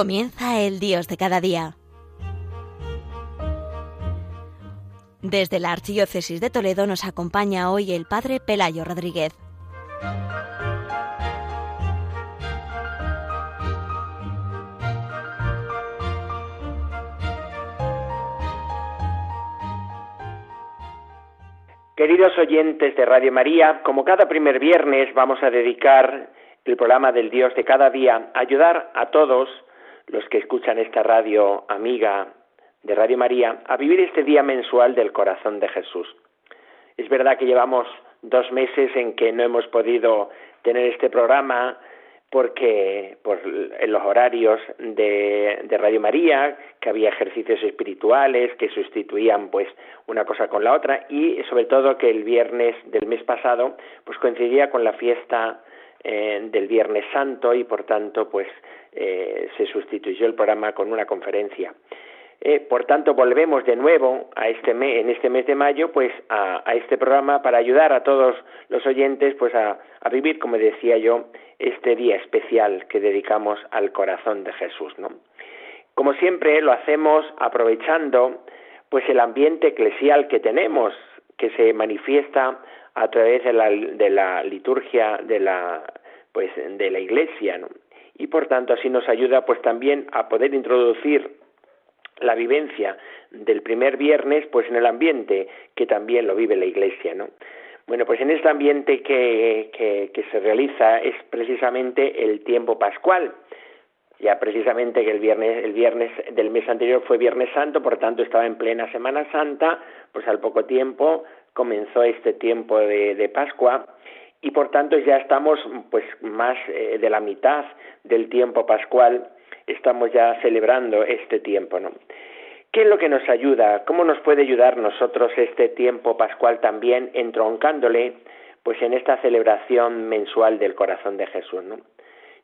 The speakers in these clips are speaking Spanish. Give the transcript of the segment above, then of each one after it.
Comienza el Dios de cada día. Desde la Archidiócesis de Toledo nos acompaña hoy el Padre Pelayo Rodríguez. Queridos oyentes de Radio María, como cada primer viernes vamos a dedicar el programa del Dios de cada día a ayudar a todos los que escuchan esta radio amiga de Radio María a vivir este día mensual del corazón de Jesús. Es verdad que llevamos dos meses en que no hemos podido tener este programa porque por en los horarios de, de, Radio María, que había ejercicios espirituales que sustituían pues una cosa con la otra y sobre todo que el viernes del mes pasado pues coincidía con la fiesta eh, del Viernes Santo y por tanto pues eh, se sustituyó el programa con una conferencia. Eh, por tanto, volvemos de nuevo a este mes, en este mes de mayo, pues a, este programa para ayudar a todos los oyentes, pues a, a, vivir, como decía yo, este día especial que dedicamos al corazón de Jesús, ¿no? Como siempre, lo hacemos aprovechando, pues el ambiente eclesial que tenemos, que se manifiesta a través de la, de la liturgia de la, pues, de la Iglesia, ¿no? y por tanto así nos ayuda pues también a poder introducir la vivencia del primer viernes pues en el ambiente que también lo vive la iglesia no bueno pues en este ambiente que, que, que se realiza es precisamente el tiempo pascual ya precisamente que el viernes el viernes del mes anterior fue viernes santo por tanto estaba en plena semana santa pues al poco tiempo comenzó este tiempo de, pascua y por tanto ya estamos pues más eh, de la mitad del tiempo pascual estamos ya celebrando este tiempo no qué es lo que nos ayuda cómo nos puede ayudar nosotros este tiempo pascual también entroncándole pues en esta celebración mensual del corazón de Jesús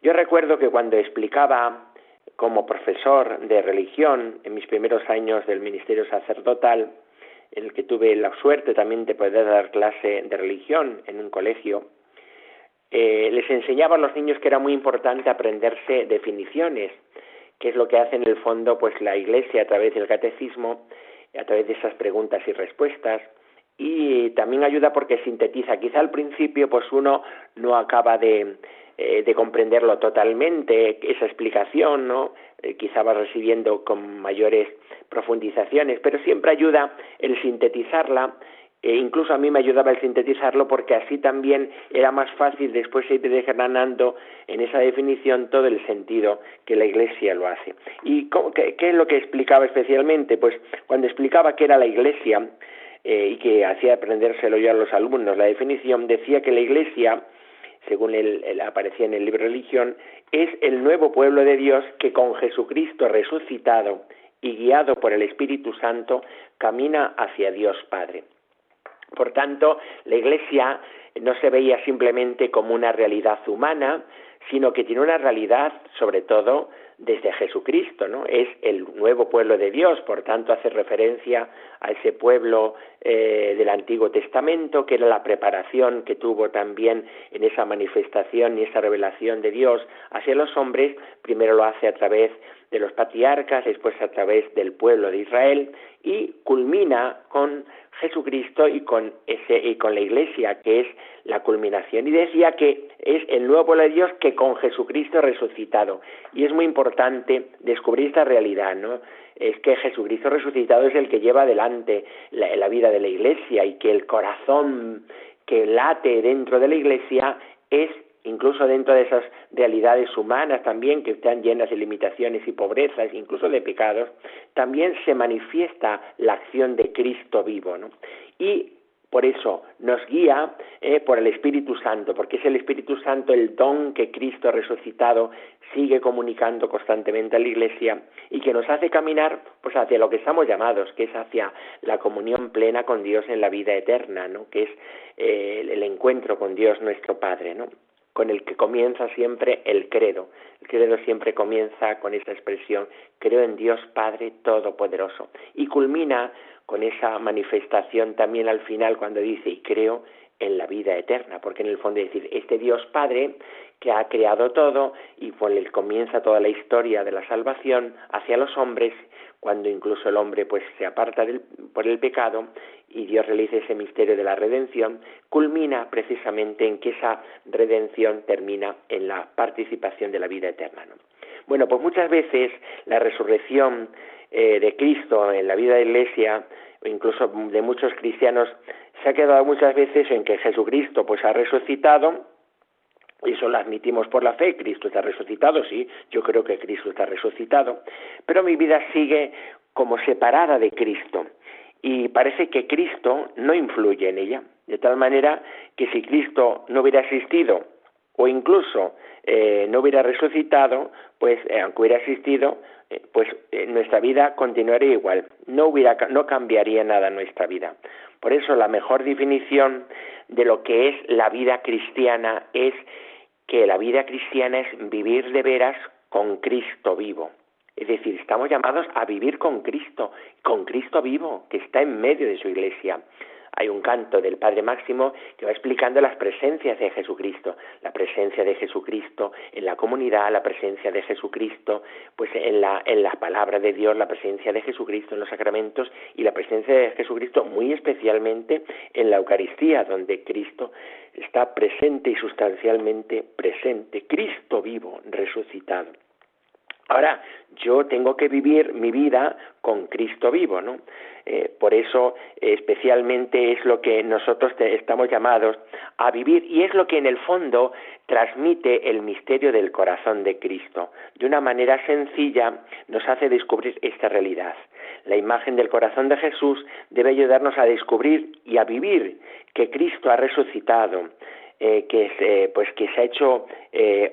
yo recuerdo que cuando explicaba como profesor de religión en mis primeros años del ministerio sacerdotal en el que tuve la suerte también de poder dar clase de religión en un colegio, eh, les enseñaba a los niños que era muy importante aprenderse definiciones, que es lo que hace en el fondo pues la Iglesia a través del catecismo, a través de esas preguntas y respuestas, y también ayuda porque sintetiza. Quizá al principio pues uno no acaba de, eh, de comprenderlo totalmente, esa explicación, ¿no? Eh, quizá va recibiendo con mayores profundizaciones, pero siempre ayuda el sintetizarla e incluso a mí me ayudaba el sintetizarlo porque así también era más fácil después ir desgranando en esa definición todo el sentido que la Iglesia lo hace. ¿Y qué, es lo que explicaba especialmente? Pues cuando explicaba qué era la Iglesia eh, y que hacía aprendérselo yo a los alumnos la definición, decía que la Iglesia según él, aparecía en el libro Religión, es el nuevo pueblo de Dios que con Jesucristo resucitado y guiado por el Espíritu Santo camina hacia Dios Padre. Por tanto, la Iglesia no se veía simplemente como una realidad humana, sino que tiene una realidad, sobre todo, desde Jesucristo, ¿no? Es el nuevo pueblo de Dios, por tanto hace referencia a ese pueblo eh, del Antiguo Testamento, que era la preparación que tuvo también en esa manifestación y esa revelación de Dios hacia los hombres, primero lo hace a través de los patriarcas, después a través del pueblo de Israel y culmina con Jesucristo y con ese y con la Iglesia, que es la culminación. Y decía que es el nuevo pueblo de Dios que con Jesucristo resucitado. Y es muy importante descubrir esta realidad, ¿no? Es que Jesucristo resucitado es el que lleva adelante la, la vida de la Iglesia y que el corazón que late dentro de la Iglesia es incluso dentro de esas realidades humanas también que están llenas de limitaciones y pobrezas, incluso de pecados, también se manifiesta la acción de Cristo vivo, ¿no? Y por eso nos guía eh, por el Espíritu Santo, porque es el Espíritu Santo el don que Cristo resucitado sigue comunicando constantemente a la Iglesia y que nos hace caminar pues hacia lo que estamos llamados, que es hacia la comunión plena con Dios en la vida eterna, ¿no? que es eh, el encuentro con Dios nuestro Padre, ¿no? Con el que comienza siempre el credo. El credo siempre comienza con esa expresión, creo en Dios Padre Todopoderoso. Y culmina con esa manifestación también al final cuando dice, y creo en la vida eterna, porque en el fondo es decir, este Dios Padre que ha creado todo y por el comienza toda la historia de la salvación hacia los hombres, cuando incluso el hombre pues se aparta del, por el pecado y Dios realiza ese misterio de la redención, culmina precisamente en que esa redención termina en la participación de la vida eterna. Bueno, pues muchas veces la resurrección eh, de Cristo en la vida de la Iglesia, o incluso de muchos cristianos, se ha quedado muchas veces en que Jesucristo pues ha resucitado, y eso lo admitimos por la fe, Cristo está resucitado, sí, yo creo que Cristo está resucitado, pero mi vida sigue como separada de Cristo y parece que Cristo no influye en ella, de tal manera que si Cristo no hubiera existido o incluso eh, no hubiera resucitado, pues eh, aunque hubiera existido, eh, pues nuestra vida continuaría igual, no hubiera, no cambiaría nada nuestra vida. Por eso la mejor definición de lo que es la vida cristiana es que la vida cristiana es vivir de veras con Cristo vivo. Es decir, estamos llamados a vivir con Cristo, con Cristo vivo, que está en medio de su iglesia hay un canto del Padre Máximo que va explicando las presencias de Jesucristo, la presencia de Jesucristo en la comunidad, la presencia de Jesucristo, pues en la, en la palabra de Dios, la presencia de Jesucristo en los sacramentos y la presencia de Jesucristo muy especialmente en la Eucaristía, donde Cristo está presente y sustancialmente presente, Cristo vivo, resucitado. Ahora, yo tengo que vivir mi vida con Cristo vivo, ¿no? Eh, por eso, especialmente, es lo que nosotros estamos llamados a vivir y es lo que en el fondo transmite el misterio del corazón de Cristo. De una manera sencilla nos hace descubrir esta realidad. La imagen del corazón de Jesús debe ayudarnos a descubrir y a vivir que Cristo ha resucitado, eh, que, eh, pues que se ha hecho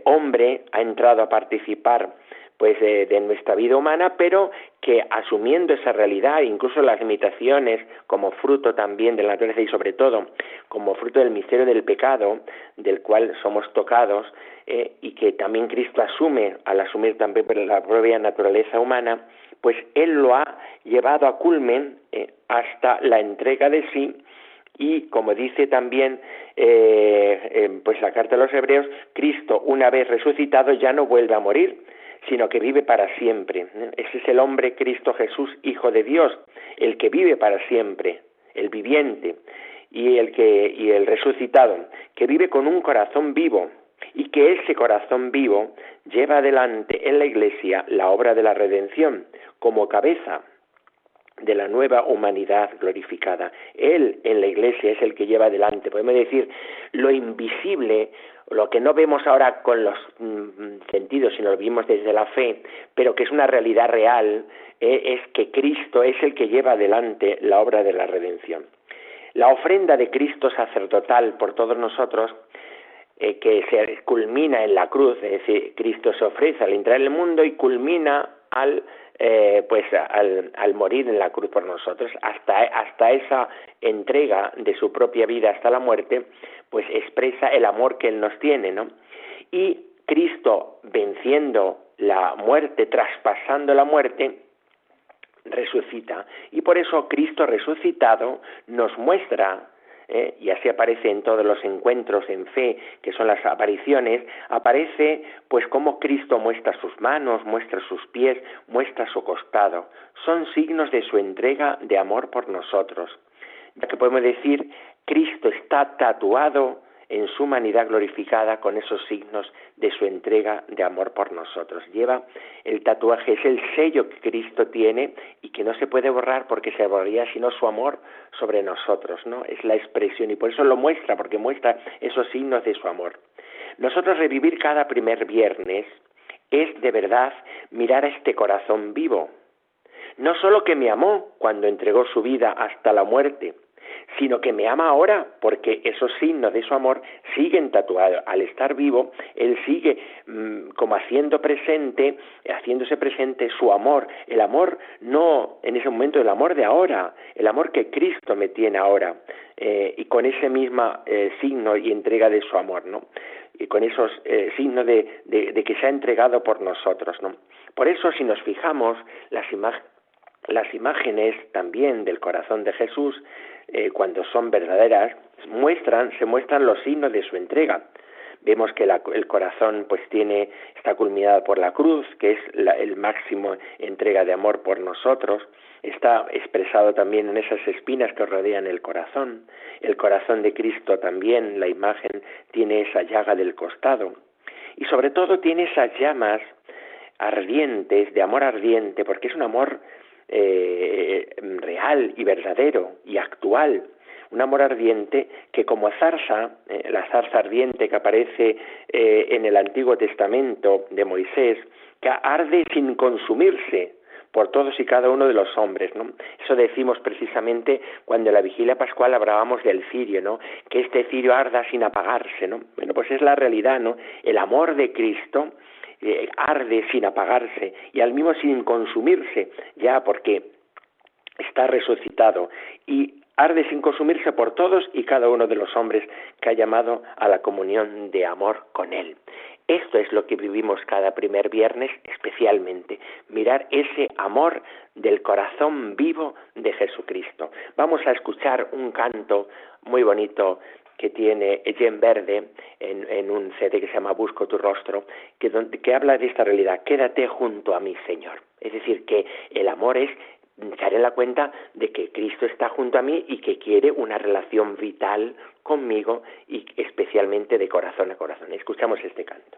hombre, ha entrado a participar pues de, nuestra vida humana, pero que asumiendo esa realidad, incluso las limitaciones, como fruto también de la naturaleza y sobre todo como fruto del misterio del pecado, del cual somos tocados, eh, y que también Cristo asume al asumir también la propia naturaleza humana, pues Él lo ha llevado a culmen eh, hasta la entrega de sí. Y como dice también eh, pues la carta de los hebreos, Cristo una vez resucitado ya no vuelve a morir, sino que vive para siempre. Ese es el hombre Cristo Jesús, Hijo de Dios, el que vive para siempre, el viviente y el que y el resucitado, que vive con un corazón vivo y que ese corazón vivo lleva adelante en la Iglesia la obra de la redención como cabeza de la nueva humanidad glorificada. Él en la Iglesia es el que lleva adelante, podemos decir, lo invisible lo que no vemos ahora con los mm, sentidos, sino lo vimos desde la fe, pero que es una realidad real, eh, es que Cristo es el que lleva adelante la obra de la redención. La ofrenda de Cristo sacerdotal por todos nosotros, eh, que se culmina en la cruz, es decir, Cristo se ofrece al entrar en el mundo y culmina al eh, pues al, al, morir en la cruz por nosotros, hasta, hasta esa entrega de su propia vida hasta la muerte, pues expresa el amor que Él nos tiene, ¿no? Y Cristo venciendo la muerte, traspasando la muerte, resucita. Y por eso Cristo resucitado nos muestra ¿eh? y así aparece en todos los encuentros en fe, que son las apariciones, aparece pues como Cristo muestra sus manos, muestra sus pies, muestra su costado. Son signos de su entrega de amor por nosotros. Ya que podemos decir, Cristo está tatuado en su humanidad glorificada con esos signos de su entrega de amor por nosotros. Lleva el tatuaje, es el sello que Cristo tiene y que no se puede borrar porque se borraría sino su amor sobre nosotros, ¿no? Es la expresión y por eso lo muestra, porque muestra esos signos de su amor. Nosotros revivir cada primer viernes es de verdad mirar a este corazón vivo. No solo que me amó cuando entregó su vida hasta la muerte, sino que me ama ahora, porque esos signos de su amor siguen tatuados. Al estar vivo, Él sigue mm, como haciendo presente, haciéndose presente su amor. El amor no en ese momento, el amor de ahora, el amor que Cristo me tiene ahora, eh, y con ese mismo eh, signo y entrega de su amor, ¿no? Y con esos eh, signos de, de, que se ha entregado por nosotros, ¿no? Por eso, si nos fijamos, las imágenes las imágenes también del corazón de Jesús, eh, cuando son verdaderas, muestran, se muestran los signos de su entrega. Vemos que el corazón pues tiene, está culminado por la cruz, que es el máximo entrega de amor por nosotros, está expresado también en esas espinas que rodean el corazón. El corazón de Cristo también, la imagen, tiene esa llaga del costado. Y sobre todo tiene esas llamas ardientes, de amor ardiente, porque es un amor eh, real y verdadero y actual, un amor ardiente que como zarza, eh, la zarza ardiente que aparece eh, en el Antiguo Testamento de Moisés, que arde sin consumirse por todos y cada uno de los hombres, ¿no? Eso decimos precisamente cuando en la vigilia pascual hablábamos del cirio, ¿no? Que este cirio arda sin apagarse, ¿no? Bueno, pues es la realidad, ¿no? El amor de Cristo eh, arde sin apagarse y al mismo sin consumirse, ya porque está resucitado y arde sin consumirse por todos y cada uno de los hombres que ha llamado a la comunión de amor con Él. Esto es lo que vivimos cada primer viernes especialmente, mirar ese amor del corazón vivo de Jesucristo. Vamos a escuchar un canto muy bonito que tiene Jen Verde en, un CD que se llama Busco tu rostro, que, que habla de esta realidad, quédate junto a mi Señor. Es decir, que el amor es echar en la cuenta de que Cristo está junto a mí y que quiere una relación vital conmigo y especialmente de corazón a corazón. Escuchamos este canto.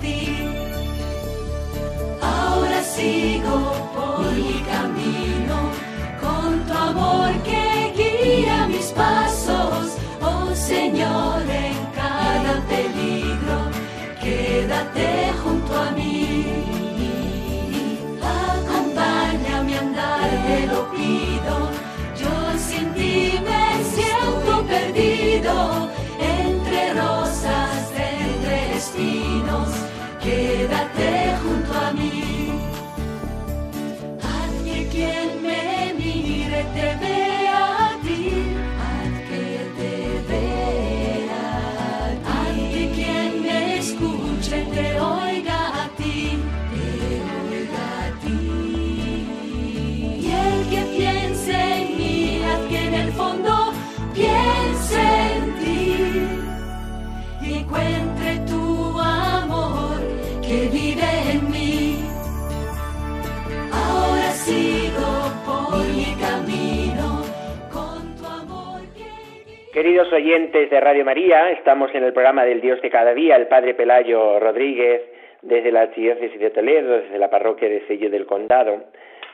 Queridos oyentes de Radio María, estamos en el programa del Dios de cada día, el Padre Pelayo Rodríguez, desde la Archidiócesis de Toledo, desde la parroquia de Sello del Condado,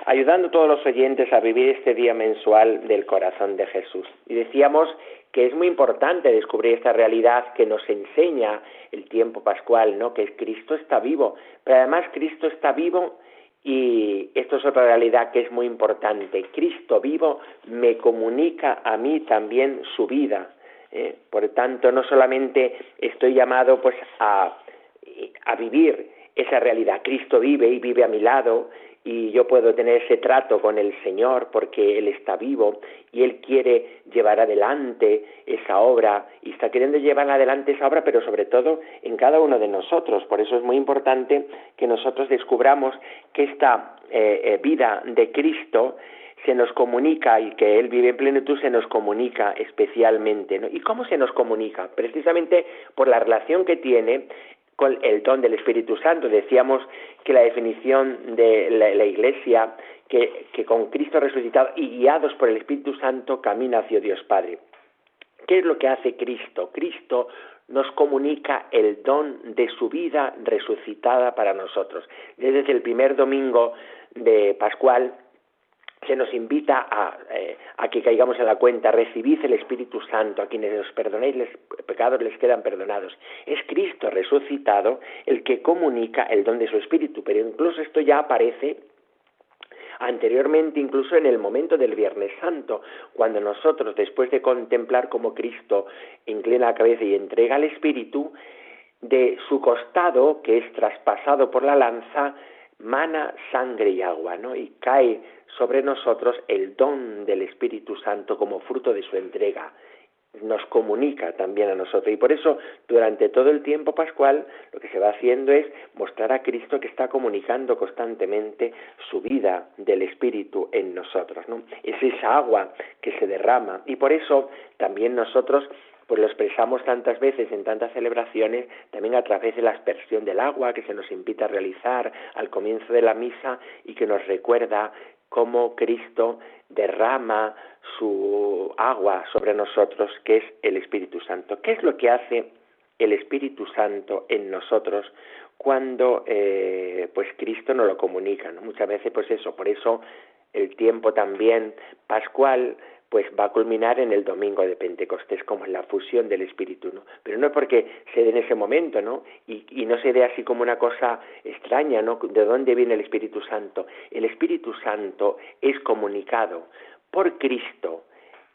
ayudando a todos los oyentes a vivir este día mensual del corazón de Jesús. Y decíamos que es muy importante descubrir esta realidad que nos enseña el tiempo pascual, ¿no? Que Cristo está vivo, pero además Cristo está vivo y esto es otra realidad que es muy importante. Cristo vivo me comunica a mí también su vida. ¿Eh? Por tanto, no solamente estoy llamado pues a, a vivir esa realidad. Cristo vive y vive a mi lado y yo puedo tener ese trato con el Señor porque Él está vivo y Él quiere llevar adelante esa obra y está queriendo llevar adelante esa obra, pero sobre todo en cada uno de nosotros. Por eso es muy importante que nosotros descubramos que esta eh, eh, vida de Cristo se nos comunica y que Él vive en plenitud se nos comunica especialmente. ¿Y cómo se nos comunica? Precisamente por la relación que tiene con el don del Espíritu Santo. Decíamos que la definición de la, Iglesia, que, que con Cristo resucitado y guiados por el Espíritu Santo camina hacia Dios Padre. ¿Qué es lo que hace Cristo? Cristo nos comunica el don de su vida resucitada para nosotros. Desde el primer domingo de Pascual se nos invita eh, a, que caigamos en la cuenta, recibid el Espíritu Santo, a quienes os perdonéis los pecados les quedan perdonados. Es Cristo resucitado el que comunica el don de su Espíritu, pero incluso esto ya aparece anteriormente incluso en el momento del Viernes Santo, cuando nosotros, después de contemplar cómo Cristo inclina la cabeza y entrega el Espíritu, de su costado, que es traspasado por la lanza, mana sangre y agua, ¿no? Y cae sobre nosotros el don del Espíritu Santo como fruto de su entrega. Nos comunica también a nosotros. Y por eso, durante todo el tiempo pascual, lo que se va haciendo es mostrar a Cristo que está comunicando constantemente su vida del Espíritu en nosotros. ¿no? Es esa agua que se derrama. Y por eso también nosotros pues lo expresamos tantas veces en tantas celebraciones, también a través de la aspersión del agua que se nos invita a realizar al comienzo de la misa y que nos recuerda cómo Cristo derrama su agua sobre nosotros, que es el Espíritu Santo. ¿Qué es lo que hace el Espíritu Santo en nosotros cuando eh, pues Cristo nos lo comunica? Muchas veces pues eso, por eso el tiempo también pascual pues va a culminar en el domingo de Pentecostés como en la fusión del Espíritu, ¿no? Pero no es porque se dé en ese momento, ¿no? Y, y, no se dé así como una cosa extraña, ¿no? ¿De dónde viene el Espíritu Santo? El Espíritu Santo es comunicado por Cristo,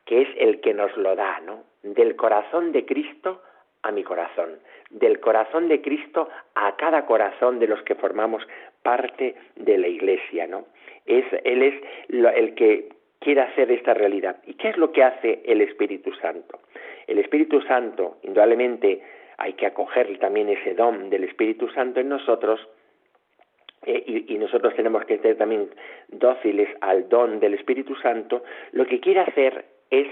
que es el que nos lo da, ¿no? Del corazón de Cristo a mi corazón, del corazón de Cristo a cada corazón de los que formamos parte de la Iglesia, ¿no? Es, él es el que quiere hacer esta realidad. ¿Y qué es lo que hace el Espíritu Santo? El Espíritu Santo, indudablemente, hay que acoger también ese don del Espíritu Santo en nosotros, eh, y, y, nosotros tenemos que ser también dóciles al don del Espíritu Santo, lo que quiere hacer es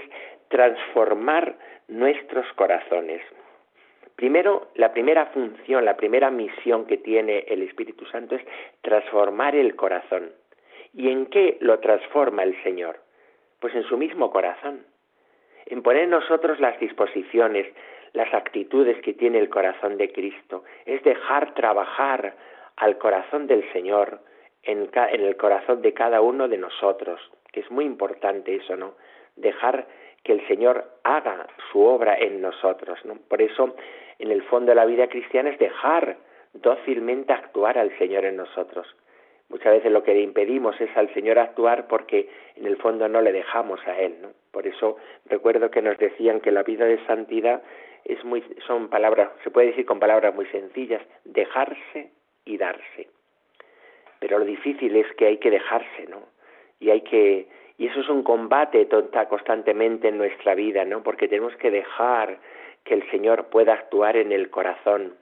transformar nuestros corazones. Primero, la primera función, la primera misión que tiene el Espíritu Santo es transformar el corazón. ¿Y en qué lo transforma el Señor? Pues en su mismo corazón, en poner en nosotros las disposiciones, las actitudes que tiene el corazón de Cristo, es dejar trabajar al corazón del Señor en, el corazón de cada uno de nosotros, que es muy importante eso, ¿no? Dejar que el Señor haga su obra en nosotros, ¿no? Por eso, en el fondo de la vida cristiana es dejar dócilmente actuar al Señor en nosotros. Muchas veces lo que le impedimos es al Señor actuar porque en el fondo no le dejamos a Él, ¿no? Por eso recuerdo que nos decían que la vida de santidad es muy, son palabras, se puede decir con palabras muy sencillas, dejarse y darse. Pero lo difícil es que hay que dejarse, ¿no? Y hay que, y eso es un combate tonta constantemente en nuestra vida, ¿no? Porque tenemos que dejar que el Señor pueda actuar en el corazón,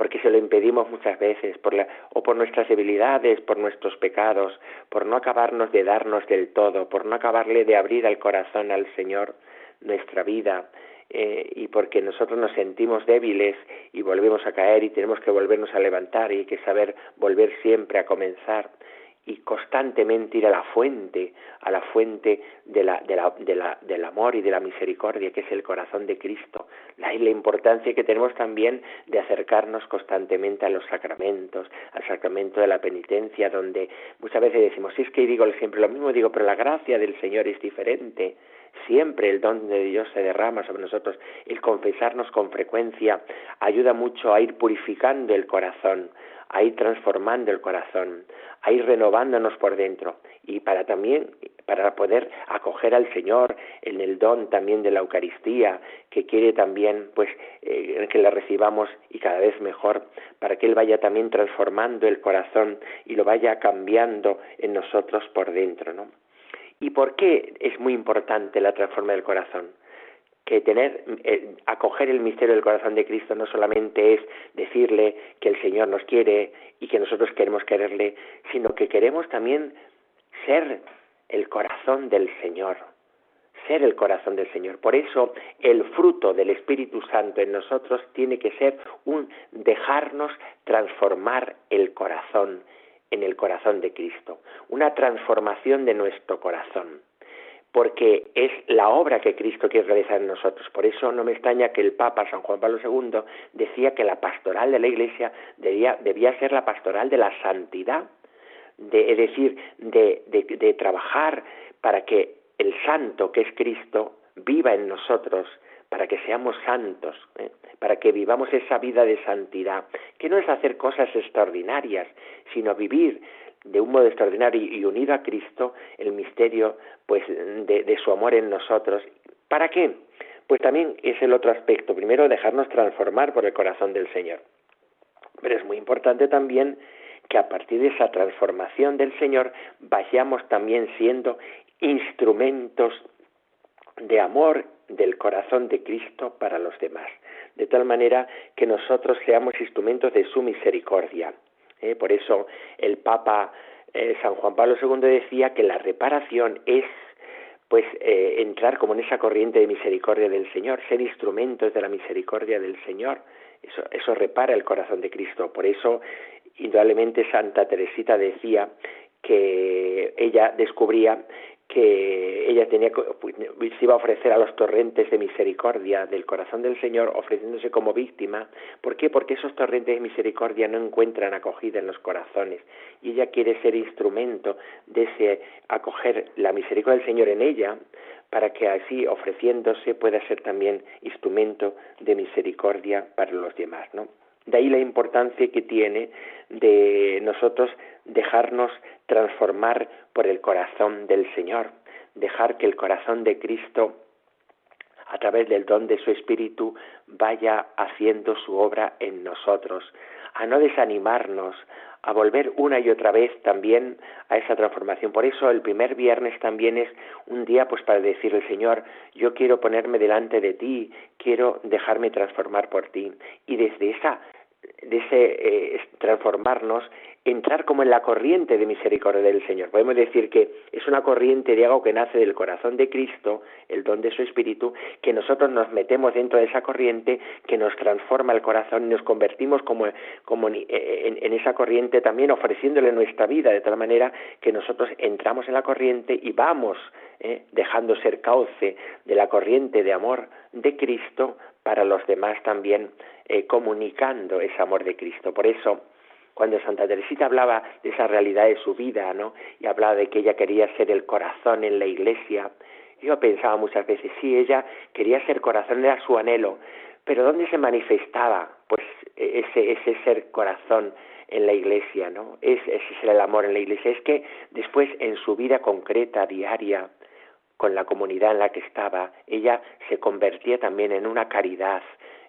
porque se lo impedimos muchas veces, por la, o por nuestras debilidades, por nuestros pecados, por no acabarnos de darnos del todo, por no acabarle de abrir al corazón al Señor nuestra vida, eh, y porque nosotros nos sentimos débiles y volvemos a caer y tenemos que volvernos a levantar y hay que saber volver siempre a comenzar y constantemente ir a la fuente, a la fuente de la, de la, de la, del amor y de la misericordia, que es el corazón de Cristo. La, la importancia que tenemos también de acercarnos constantemente a los sacramentos, al sacramento de la penitencia, donde muchas veces decimos, si es que digo siempre lo mismo, digo, pero la gracia del Señor es diferente. Siempre el don de Dios se derrama sobre nosotros. El confesarnos con frecuencia ayuda mucho a ir purificando el corazón, a ir transformando el corazón, a ir renovándonos por dentro y para también para poder acoger al Señor en el don también de la Eucaristía que quiere también pues eh, que la recibamos y cada vez mejor para que él vaya también transformando el corazón y lo vaya cambiando en nosotros por dentro, ¿no? ¿Y por qué es muy importante la transformación del corazón? que tener, eh, acoger el misterio del corazón de Cristo no solamente es decirle que el Señor nos quiere y que nosotros queremos quererle, sino que queremos también ser el corazón del Señor, conocer el corazón del Señor. Por eso el fruto del Espíritu Santo en nosotros tiene que ser un dejarnos transformar el corazón en el corazón de Cristo, una transformación de nuestro corazón porque es la obra que Cristo quiere realizar en nosotros. Por eso no me extraña que el Papa San Juan Pablo II decía que la pastoral de la Iglesia debía, debía ser la pastoral de la santidad, de, es decir, de, de, trabajar para que el santo que es Cristo viva en nosotros, para que seamos santos, ¿eh? para que vivamos esa vida de santidad, que no es hacer cosas extraordinarias, sino vivir de un modo extraordinario y unido a Cristo el misterio pues de, su amor en nosotros. ¿Para qué? Pues también es el otro aspecto. Primero, dejarnos transformar por el corazón del Señor. Pero es muy importante también que a partir de esa transformación del Señor vayamos también siendo instrumentos de amor del corazón de Cristo para los demás, de tal manera que nosotros seamos instrumentos de su misericordia. ¿eh? Por eso el Papa eh, San Juan Pablo II decía que la reparación es pues eh, entrar como en esa corriente de misericordia del Señor, ser instrumentos de la misericordia del Señor. Eso, eso repara el corazón de Cristo. Por eso, indudablemente, Santa Teresita decía que ella descubría que ella tenía pues, se iba a ofrecer a los torrentes de misericordia del corazón del Señor ofreciéndose como víctima. ¿Por qué? Porque esos torrentes de misericordia no encuentran acogida en los corazones y ella quiere ser instrumento de ese acoger la misericordia del Señor en ella para que así ofreciéndose pueda ser también instrumento de misericordia para los demás, ¿no? De ahí la importancia que tiene de nosotros dejarnos transformar por el corazón del Señor, dejar que el corazón de Cristo, a través del don de su Espíritu, vaya haciendo su obra en nosotros, a no desanimarnos, a volver una y otra vez también a esa transformación. Por eso el primer viernes también es un día pues para decirle, Señor, yo quiero ponerme delante de ti, quiero dejarme transformar por ti. Y desde esa de ese eh, transformarnos, entrar como en la corriente de misericordia del Señor. Podemos decir que es una corriente de algo que nace del corazón de Cristo, el don de su Espíritu, que nosotros nos metemos dentro de esa corriente, que nos transforma el corazón y nos convertimos como, como en, en, esa corriente también ofreciéndole nuestra vida, de tal manera que nosotros entramos en la corriente y vamos eh, dejando ser cauce de la corriente de amor de Cristo para los demás también eh, comunicando ese amor de Cristo. Por eso, cuando Santa Teresita hablaba de esa realidad de su vida, ¿no? Y hablaba de que ella quería ser el corazón en la iglesia, yo pensaba muchas veces, sí, ella quería ser corazón, era su anhelo, pero ¿dónde se manifestaba? Pues e, ese, ese ser corazón en la iglesia, ¿no? Es, ese es el amor en la iglesia. Es que después en su vida concreta, diaria, con la comunidad en la que estaba, ella se convertía también en una caridad,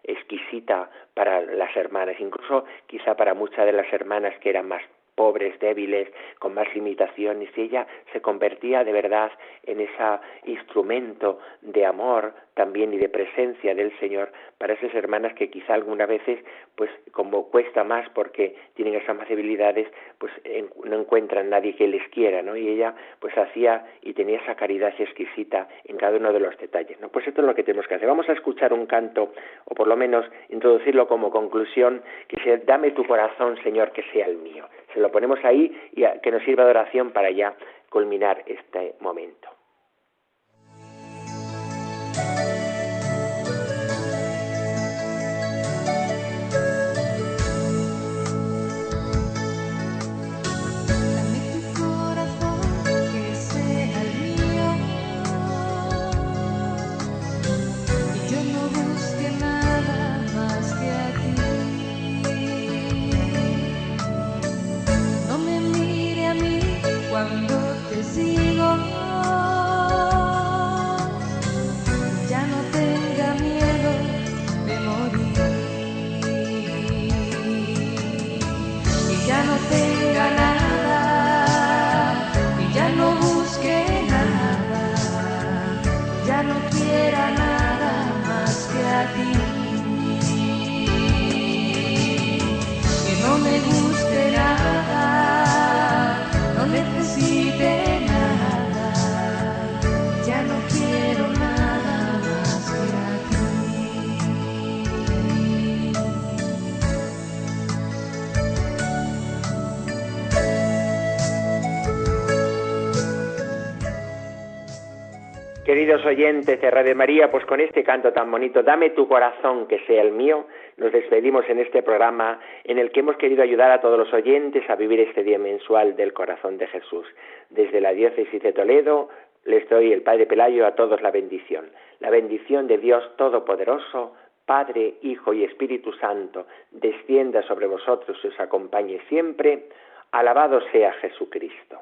exquisita para las hermanas, incluso quizá para muchas de las hermanas que eran más pobres, débiles, con más limitaciones, y ella se convertía de verdad en ese instrumento de amor también y de presencia del Señor para esas hermanas que quizá algunas veces, pues como cuesta más porque tienen esas más debilidades, pues no encuentran nadie que les quiera, ¿no? Y ella pues hacía y tenía esa caridad exquisita en cada uno de los detalles, ¿no? Pues esto es lo que tenemos que hacer. Vamos a escuchar un canto, o por lo menos introducirlo como conclusión, que sea, dame tu corazón, Señor, que sea el mío. Se lo ponemos ahí y que nos sirva de oración para ya culminar este momento. Necesite nada, ya Queridos oyentes de María, pues con este canto tan bonito, dame tu corazón que sea el mío, nos despedimos en este programa en el que hemos querido ayudar a todos los oyentes a vivir este día mensual del corazón de Jesús. Desde la diócesis de Toledo les doy el Padre Pelayo a todos la bendición. La bendición de Dios Todopoderoso, Padre, Hijo y Espíritu Santo, descienda sobre vosotros y os acompañe siempre. Alabado sea Jesucristo.